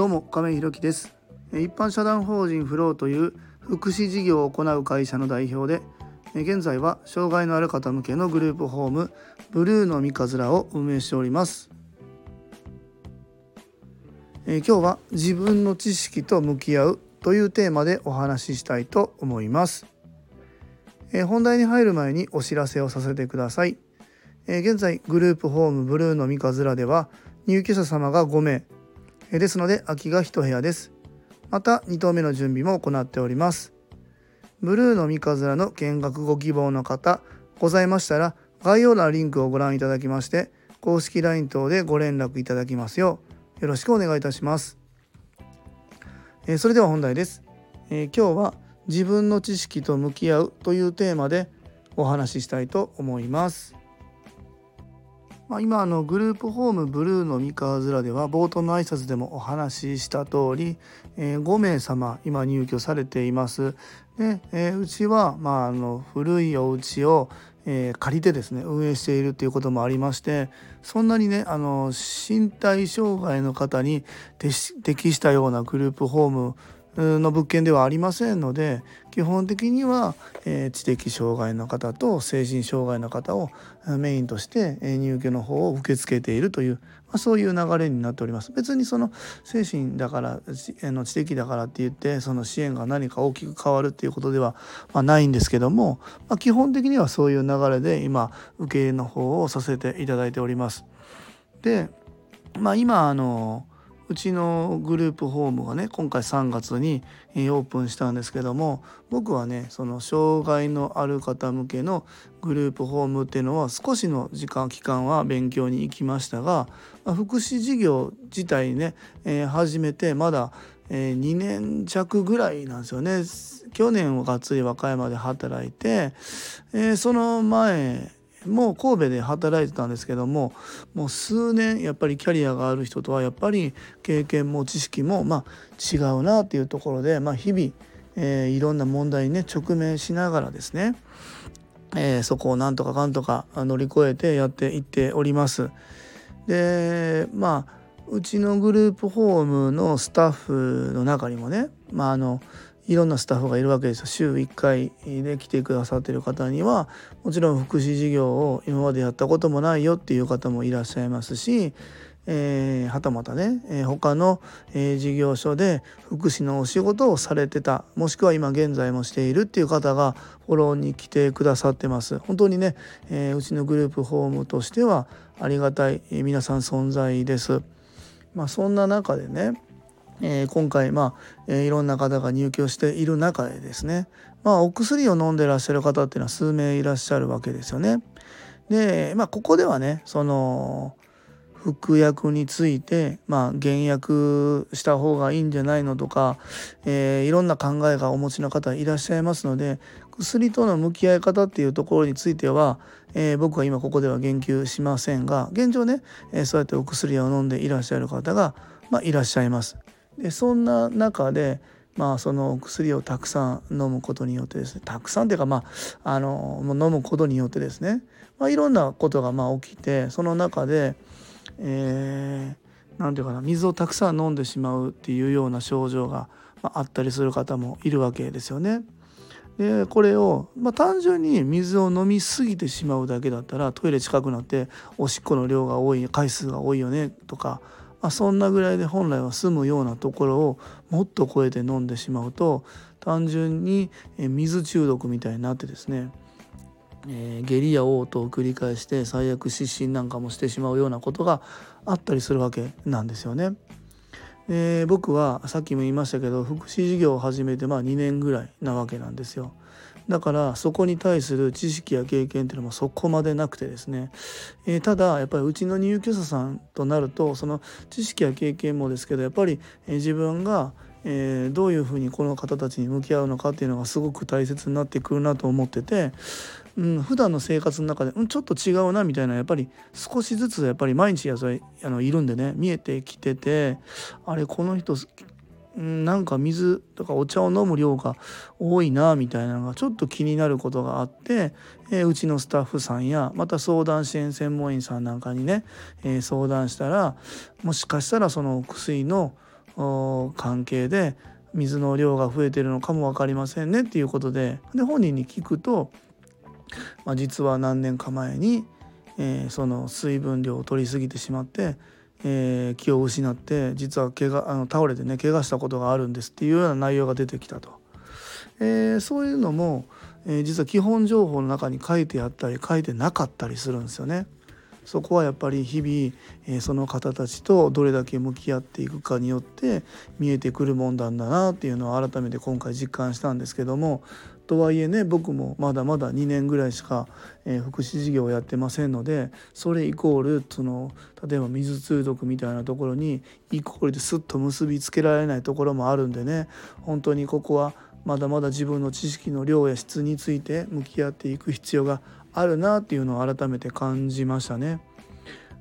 どうも亀井ひろきです。一般社団法人フローという福祉事業を行う会社の代表で現在は障害のある方向けのグループホームブルーの三日面を運営しております。今日は自分の知識と向き合うというテーマでお話ししたいと思います。本題に入る前にお知らせをさせてください。現在グループホームブルーの三日面では入居者様が5名ですので空きが1部屋です。また2棟目の準備も行っております。ブルーの三日面の見学ご希望の方ございましたら概要欄リンクをご覧いただきまして公式 LINE 等でご連絡いただきますようよろしくお願いいたします、えそれでは本題です、え今日は自分の知識と向き合うというテーマでお話ししたいと思います。まあ、今あのグループホームブルーの三河面では冒頭の挨拶でもお話しした通り、えー、5名様今入居されています。で、えー、うちは、まあ、あの古いお家を、えー、借りてですね運営しているということもありましてそんなにねあの身体障害の方に適したようなグループホームの物件ではありませんので基本的には、え、知的障害の方と精神障害の方をメインとしてえ入居の方を受け付けているという、まあ、そういう流れになっております。別にその精神だからの知的だからって言ってその支援が何か大きく変わるっていうことでは、ま、ないんですけども、まあ、基本的にはそういう流れで今受け入れの方をさせていただいております。で、まあ、今あのうちのグループホームがね今回3月にオープンしたんですけども僕はねその障害のある方向けのグループホームっていうのは少しの時間期間は勉強に行きましたが、ま、福祉事業自体ね、えー、始めてまだ、え、2年弱ぐらいなんですよね。去年はがっつり和歌山で働いて、えー、その前もう神戸で働いてたんですけどももう数年やっぱりキャリアがある人とはやっぱり経験も知識もま違うなっていうところで、まあ、日々、えー、いろんな問題にね直面しながらですね、えー、そこをなんとかかんとか乗り越えてやっていっております。でまあうちのグループホームのスタッフの中にもね、まあ、あのいろんなスタッフがいるわけですよ。週1回で来てくださってる方にはもちろん福祉事業を今までやったこともないよっていう方もいらっしゃいますし、えー、はたまたね、えー、他の、えー、事業所で福祉のお仕事をされてたもしくは今現在もしているっていう方がフォローに来てくださってます。本当にね、えー、うちのグループホームとしてはありがたい、え、皆さん存在です。まあそんな中でねえー、今回、まあえー、いろんな方が入居している中でですね、まあ、お薬を飲んでらっしゃる方っていうのは数名いらっしゃるわけですよね。で、まあ、ここではねその服薬について、まあ、減薬した方がいいんじゃないのとか、えー、いろんな考えがお持ちの方いらっしゃいますので薬との向き合い方っていうところについては、えー、僕は今ここでは言及しませんが現状ね、えー、そうやってお薬を飲んでいらっしゃる方が、まあ、いらっしゃいます。でそんな中でまあその薬をたくさん飲むことによってですねたくさんっていうかまああの飲むことによってですね、まあ、いろんなことがまあ起きてその中でえー、て言うかな水をたくさん飲んでしまうっていうような症状があったりする方もいるわけですよね。でこれを、まあ、単純に水を飲みすぎてしまうだけだったらトイレ近くなっておしっこの量が多い回数が多いよねとかまあ、そんなぐらいで本来は済むようなところをもっと超えて飲んでしまうと単純に水中毒みたいになってですね、えー、下痢や嘔吐を繰り返して最悪失神なんかもしてしまうようなことがあったりするわけなんですよね。で僕はさっきも言いましたけど福祉事業を始めてまあ2年ぐらいなわけなんですよ。だからそこに対する知識や経験っていうのもそこまでなくてですね、えー、ただやっぱりうちの入居者さんとなるとその知識や経験もですけどやっぱり、え自分がえー、どういうふうにこの方たちに向き合うのかっていうのがすごく大切になってくるなと思ってて、うん、普段の生活の中で、うん、ちょっと違うなみたいなやっぱり少しずつやっぱり毎日やそれあのいるんでね見えてきててあれこの人なんか水とかお茶を飲む量が多いなみたいなのがちょっと気になることがあって、えー、うちのスタッフさんやまた相談支援専門員さんなんかにね、えー、相談したらもしかしたらその薬の関係で水の量が増えてるのかも分かりませんねっていうことでで本人に聞くと、まあ、実は何年か前に、えー、その水分量を取りすぎてしまって、えー、気を失って実は怪我あの倒れてね怪我したことがあるんですっていうような内容が出てきたと。えー、そういうのも、え実は基本情報の中に書いてあったり書いてなかったりするんですよね。そこはやっぱり日々、え、その方たちとどれだけ向き合っていくかによって見えてくるもんなんだなっていうのを改めて今回実感したんですけどもとはいえね僕もまだまだ2年ぐらいしか、えー、福祉事業をやってませんのでそれイコールその例えば水中毒みたいなところにイコールですっと結びつけられないところもあるんでね本当にここはまだまだ自分の知識の量や質について向き合っていく必要があるなっていうのを改めて感じましたね。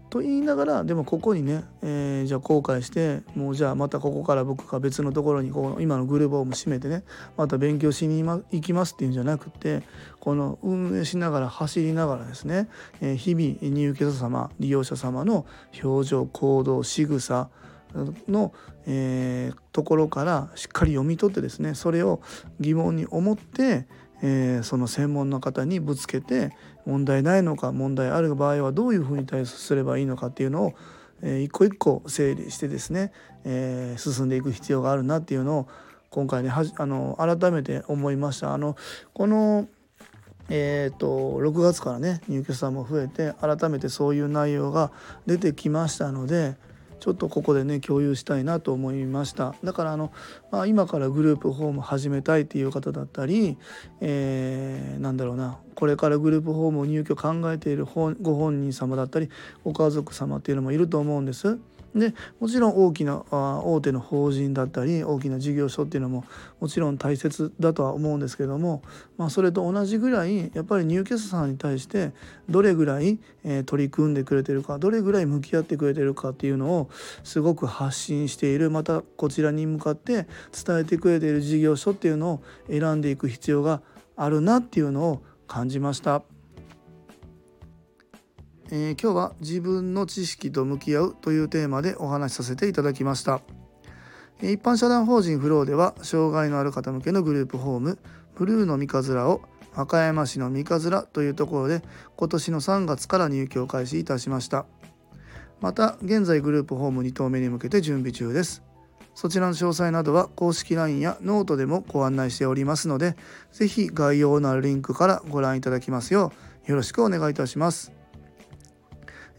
と言いながらでもここにね、えー、じゃあ後悔してもうじゃあまたここから僕が別のところにこう今のグループホーム閉めてねまた勉強しに行きますっていうんじゃなくてこの運営しながら走りながらですね、えー、日々入居者様利用者様の表情行動仕草の、えー、ところからしっかり読み取ってですねそれを疑問に思ってえー、その専門の方にぶつけて問題ないのか問題ある場合はどういうふうに対処すればいいのかっていうのを、えー、一個一個整理してですね、えー、進んでいく必要があるなっていうのを今回ねはあの改めて思いました。あのこのえーと、6月からね入居者さんも増えて改めてそういう内容が出てきましたので、ちょっとここでね共有したいなと思いましただからあの、まあ、今からグループホーム始めたいっていう方だったり、えー、なんだろうなこれからグループホームを入居考えているご本人様だったりご家族様っていうのもいると思うんです。でもちろん大きな大手の法人だったり大きな事業所っていうのももちろん大切だとは思うんですけども、まあ、それと同じぐらいやっぱり入居者さんに対してどれぐらい、え、取り組んでくれてるかどれぐらい向き合ってくれてるかっていうのをすごく発信しているまたこちらに向かって伝えてくれている事業所っていうのを選んでいく必要があるなっていうのを感じました。えー、今日は自分の知識と向き合うというテーマでお話しさせていただきました。一般社団法人フローでは障害のある方向けのグループホームブルーの三日面を和歌山市の三日面というところで今年の3月から入居を開始いたしました。また現在グループホーム2棟目に向けて準備中です。そちらの詳細などは公式 LINE やノートでもご案内しておりますので是非概要欄にあるリンクからご覧いただきますようよろしくお願いいたします。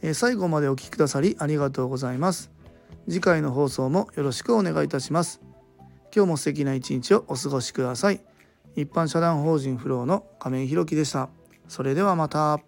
え最後までお聴きくださりありがとうございます。次回の放送もよろしくお願いいたします。今日も素敵な一日をお過ごしください。一般社団法人フローの仮面ひろきでした。それではまた。